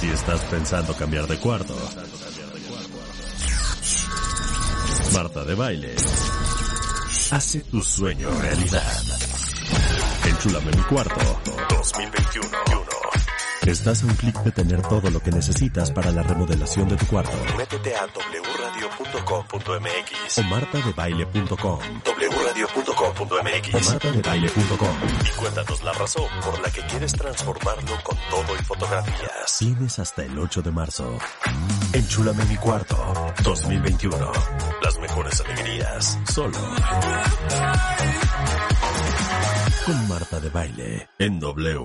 Si estás pensando cambiar de cuarto, Marta de Baile hace tu sueño realidad. Enchúlame mi cuarto 2021. Estás a un clic de tener todo lo que necesitas para la remodelación de tu cuarto. Métete a wradio.com.mx o martadebaile.com. wradio.com.mx o martadebaile.com y cuéntanos la razón por la que quieres transformarlo con todo y fotografías. Tienes hasta el 8 de marzo. Enchúlame mi cuarto 2021. Las mejores alegrías solo con Marta de Baile en W.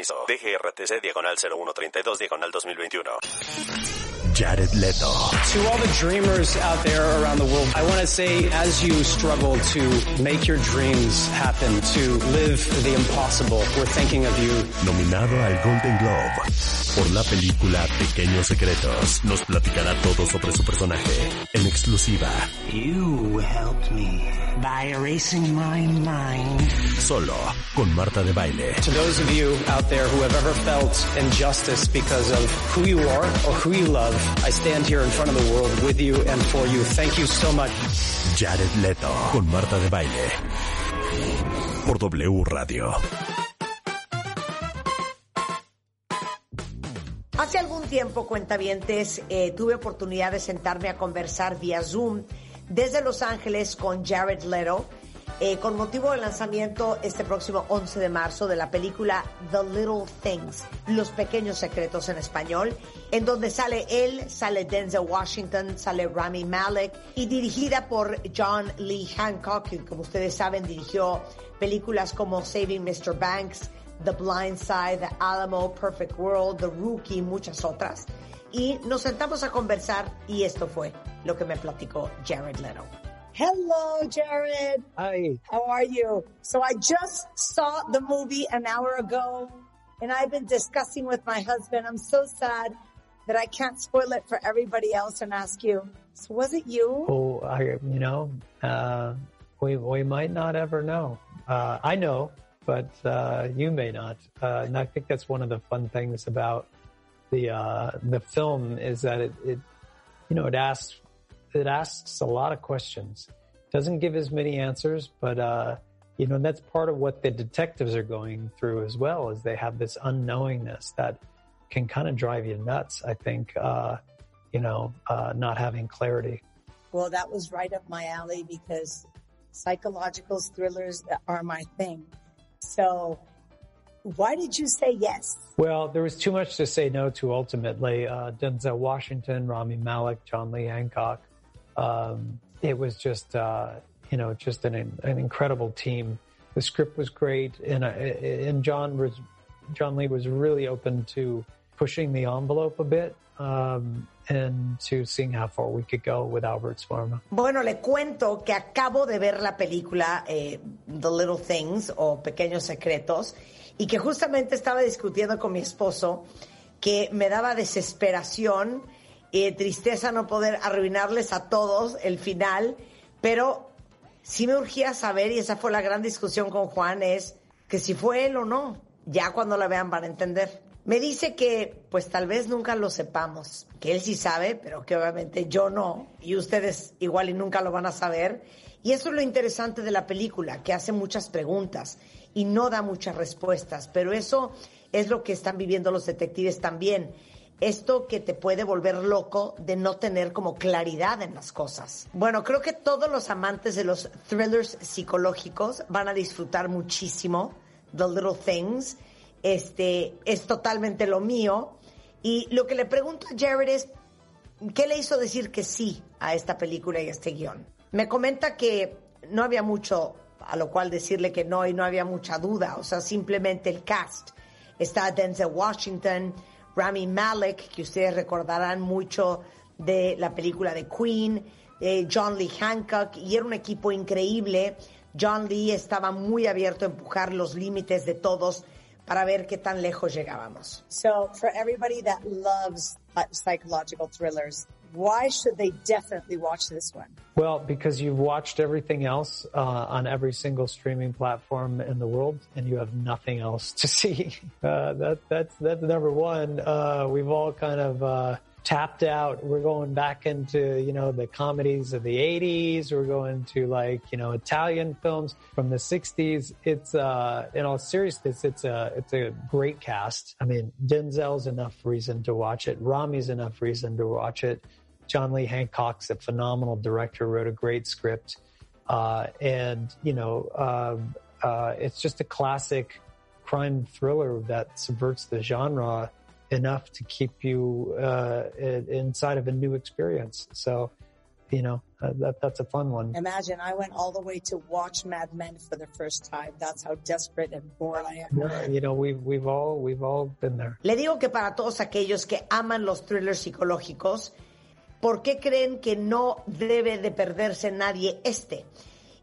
Permiso. DGRTC diagonal 0132 diagonal 2021. Jared Leto. To all the dreamers out there around the world, I want to say as you struggle to make your dreams happen, to live the impossible, we're thinking of you. Nominado al Golden Globe por la película Pequeños Secretos, nos platicará todo sobre su personaje en exclusiva. You helped me by erasing my mind. Solo con Marta de Baile. To those of you out there who have ever felt injustice because of who you are or who you love, I stand here in front of the world with you and for you. Thank you so much. Jared Leto con Marta de Baile. Por W Radio. Hace algún tiempo, cuentavientes, eh, tuve oportunidad de sentarme a conversar vía Zoom desde Los Ángeles con Jared Leto, eh, con motivo del lanzamiento este próximo 11 de marzo de la película The Little Things, Los Pequeños Secretos en español, en donde sale él, sale Denzel Washington, sale Rami Malek y dirigida por John Lee Hancock, que como ustedes saben dirigió películas como Saving Mr. Banks, The Blind Side, The Alamo, Perfect World, The Rookie, muchas otras. Y nos sentamos a conversar y esto fue lo que me platicó Jared Leto. Hello, Jared. Hi. How are you? So I just saw the movie an hour ago and I've been discussing with my husband. I'm so sad that I can't spoil it for everybody else and ask you. So was it you? Oh, I, you know, uh, we, we might not ever know. Uh, I know, but, uh, you may not. Uh, and I think that's one of the fun things about the, uh, the film is that it, it, you know, it asks, it asks a lot of questions. Doesn't give as many answers, but, uh, you know, that's part of what the detectives are going through as well, is they have this unknowingness that can kind of drive you nuts, I think, uh, you know, uh, not having clarity. Well, that was right up my alley because psychological thrillers are my thing. So why did you say yes? Well, there was too much to say no to ultimately. Uh, Denzel Washington, Rami Malek, John Lee Hancock. Um, it was just, uh, you know, just an, an incredible team. The script was great, and, uh, and John was, John Lee was really open to pushing the envelope a bit. Um, and to seeing how far we could go with Albert's Pharma. Bueno, le cuento que acabo de ver la película eh, The Little Things o Pequeños Secretos y que justamente estaba discutiendo con mi esposo que me daba desesperación y tristeza no poder arruinarles a todos el final, pero sí me urgía saber, y esa fue la gran discusión con Juan, es que si fue él o no. Ya cuando la vean van a entender. Me dice que pues tal vez nunca lo sepamos, que él sí sabe, pero que obviamente yo no, y ustedes igual y nunca lo van a saber. Y eso es lo interesante de la película, que hace muchas preguntas y no da muchas respuestas, pero eso es lo que están viviendo los detectives también. Esto que te puede volver loco de no tener como claridad en las cosas. Bueno, creo que todos los amantes de los thrillers psicológicos van a disfrutar muchísimo The Little Things. Este es totalmente lo mío. Y lo que le pregunto a Jared es, ¿qué le hizo decir que sí a esta película y a este guion? Me comenta que no había mucho a lo cual decirle que no y no había mucha duda, o sea, simplemente el cast. Está Denzel Washington, Rami Malek, que ustedes recordarán mucho de la película de Queen, eh, John Lee Hancock, y era un equipo increíble. John Lee estaba muy abierto a empujar los límites de todos para ver qué tan lejos llegábamos. So, for everybody that loves uh, psychological thrillers, why should they definitely watch this one? Well, because you've watched everything else uh, on every single streaming platform in the world, and you have nothing else to see. Uh, that that's that's number one. Uh, we've all kind of uh, tapped out. We're going back into, you know, the comedies of the 80s. We're going to like, you know, Italian films from the 60s. It's, uh, in all seriousness, it's a, it's a great cast. I mean, Denzel's enough reason to watch it. Rami's enough reason to watch it. John Lee Hancock's a phenomenal director, wrote a great script. Uh, and, you know, um, uh, it's just a classic crime thriller that subverts the genre enough to keep you uh, inside of a new experience. So, you know, uh, that that's a fun one. Imagine I went all the way to watch Mad Men for the first time. That's how desperate and bored I am. Yeah, you know, we've we've all we've all been there. Le digo que para todos aquellos que aman los thrillers psicológicos, ¿por qué creen que no debe de perderse nadie este?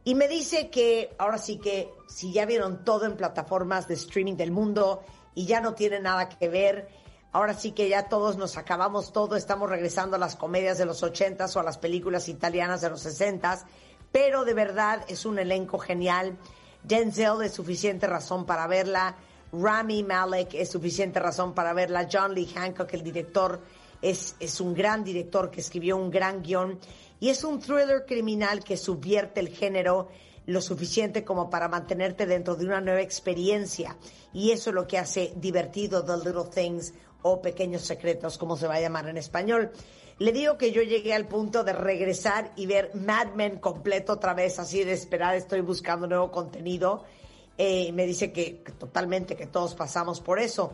Y me dice que ahora sí que si ya vieron todo en plataformas de streaming del mundo y ya no tiene nada que ver, Ahora sí que ya todos nos acabamos todo, estamos regresando a las comedias de los ochentas o a las películas italianas de los sesentas, pero de verdad es un elenco genial. Denzel es suficiente razón para verla. Rami Malek es suficiente razón para verla. John Lee Hancock, el director, es, es un gran director que escribió un gran guion. Y es un thriller criminal que subvierte el género lo suficiente como para mantenerte dentro de una nueva experiencia. Y eso es lo que hace divertido The Little Things o Pequeños Secretos, como se va a llamar en español. Le digo que yo llegué al punto de regresar y ver Mad Men completo otra vez, así de esperar, estoy buscando nuevo contenido. Eh, me dice que, que, totalmente, que todos pasamos por eso.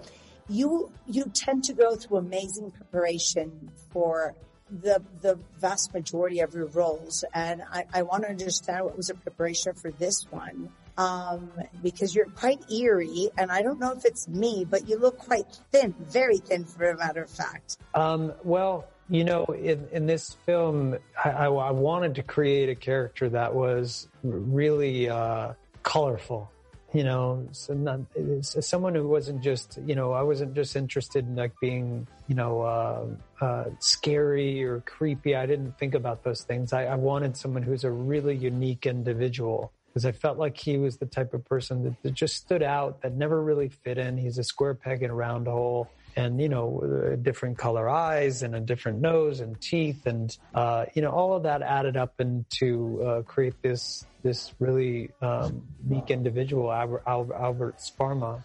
You, you tend to go through amazing preparation for the, the vast majority of your roles. And I, I want to understand what was the preparation for this one. Um, because you're quite eerie, and I don't know if it's me, but you look quite thin, very thin, for a matter of fact. Um, well, you know, in, in this film, I, I, I, wanted to create a character that was really uh, colorful. You know, so not, someone who wasn't just, you know, I wasn't just interested in like being, you know, uh, uh, scary or creepy. I didn't think about those things. I, I wanted someone who's a really unique individual because I felt like he was the type of person that, that, just stood out, that never really fit in. He's a square peg in a round hole. And, you know, different color eyes and a different nose and teeth. And, uh, you know, all of that added up into uh, create this, this really um, unique individual, Albert, Albert Sparma.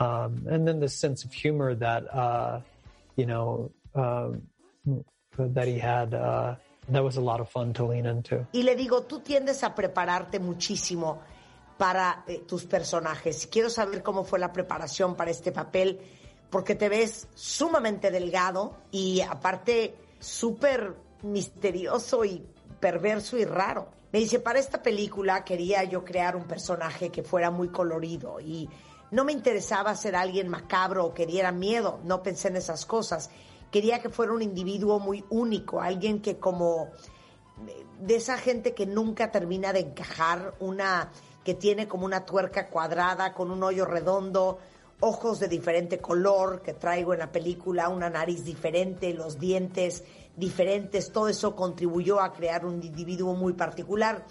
Um, and then the sense of humor that, uh, you know, um, that he had, uh, That was a lot of fun to lean into. Y le digo, tú tiendes a prepararte muchísimo para eh, tus personajes. Quiero saber cómo fue la preparación para este papel, porque te ves sumamente delgado y aparte súper misterioso y perverso y raro. Me dice, para esta película quería yo crear un personaje que fuera muy colorido y no me interesaba ser alguien macabro o que diera miedo, no pensé en esas cosas quería que fuera un individuo muy único, alguien que como de esa gente que nunca termina de encajar, una que tiene como una tuerca cuadrada con un hoyo redondo, ojos de diferente color que traigo en la película, una nariz diferente, los dientes diferentes, todo eso contribuyó a crear un individuo muy particular.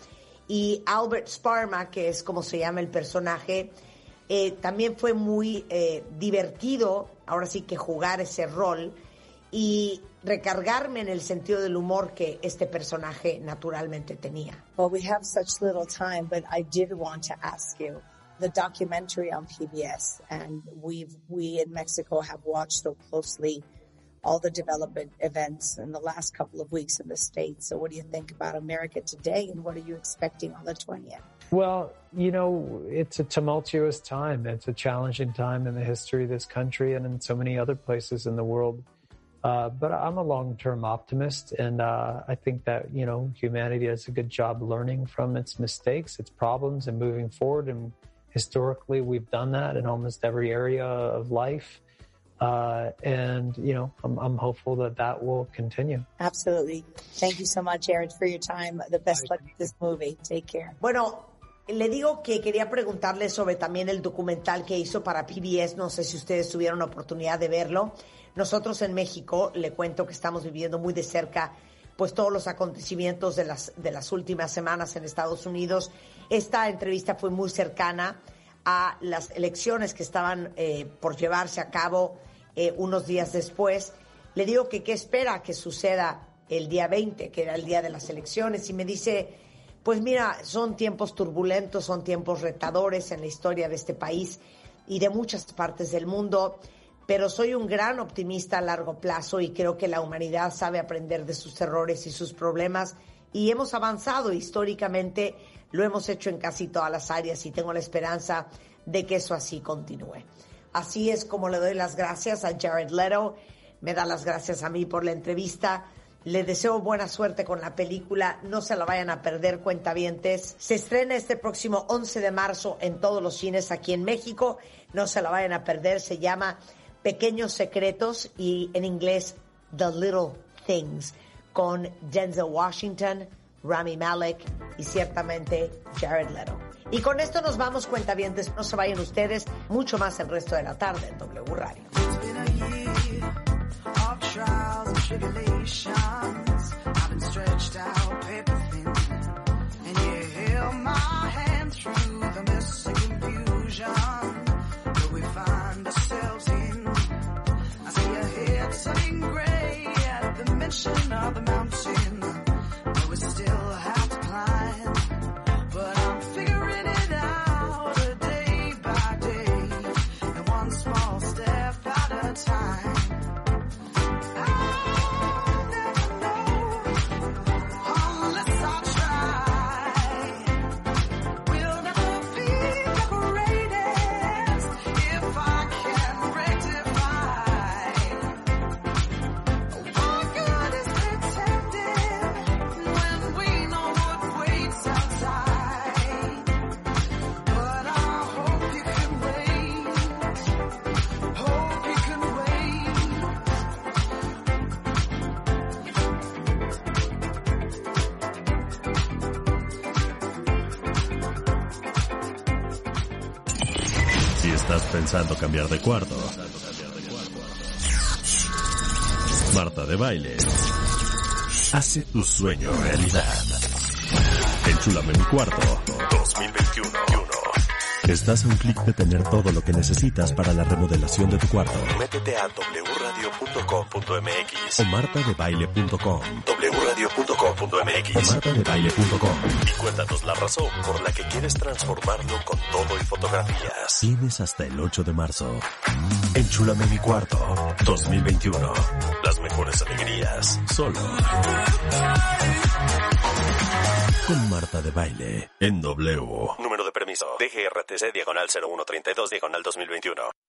Y Albert Sparma, que es como se llama el personaje, eh, también fue muy eh, divertido, ahora sí que jugar ese rol, y recargarme en el sentido del humor que este personaje naturalmente tenía. Well, we have such little time, but I did want to ask you the documentary on PBS, and we've we in Mexico have watched so closely all the development events in the last couple of weeks in the States. So what do you think about America today and what are you expecting on the 20th? Well, you know, it's a tumultuous time. It's a challenging time in the history of this country and in so many other places in the world. Uh, but I'm a long-term optimist, and uh, I think that you know humanity does a good job learning from its mistakes, its problems, and moving forward. And historically, we've done that in almost every area of life. Uh, and you know, I'm, I'm, hopeful that that will continue. Absolutely. Thank you so much, Aaron, for your time. The best luck with this movie. Take care. Bueno. Le digo que quería preguntarle sobre también el documental que hizo para PBS, no sé si ustedes tuvieron la oportunidad de verlo, Nosotros en México, le cuento que estamos viviendo muy de cerca pues todos los acontecimientos de las, de las últimas semanas en Estados Unidos. Esta entrevista fue muy cercana a las elecciones que estaban eh, por llevarse a cabo eh, unos días después. Le digo que qué espera que suceda el día 20, que era el día de las elecciones, y me dice, pues mira, son tiempos turbulentos, son tiempos retadores en la historia de este país y de muchas partes del mundo pero soy un gran optimista a largo plazo y creo que la humanidad sabe aprender de sus errores y sus problemas y hemos avanzado históricamente, lo hemos hecho en casi todas las áreas y tengo la esperanza de que eso así continúe. Así es como le doy las gracias a Jared Leto, me da las gracias a mí por la entrevista. Le deseo buena suerte con la película, no se la vayan a perder, cuentavientes. Se estrena este próximo 11 de marzo en todos los cines aquí en México, no se la vayan a perder, se llama Pequeños Secretos y en inglés The Little Things con Denzel Washington, Rami Malek y ciertamente Jared Leto. Y con esto nos vamos, cuentavientes. No se vayan ustedes, mucho más el resto de la tarde en W Radio. Of the mountain. Estás pensando cambiar de cuarto. Marta de Baile. Hace tu sueño realidad. Enchúlame mi cuarto 2021. Estás a un clic de tener todo lo que necesitas para la remodelación de tu cuarto. Métete a wradio.com.mx o martadebaile.com. wradio.com.mx o martadebaile.com y cuéntanos la razón por la que quieres transformarlo con todo y fotografías. Tienes hasta el 8 de marzo. Enchúlame mi cuarto 2021. Las mejores alegrías solo con Marta de Baile en W. DGRTC diagonal 0132 diagonal 2021.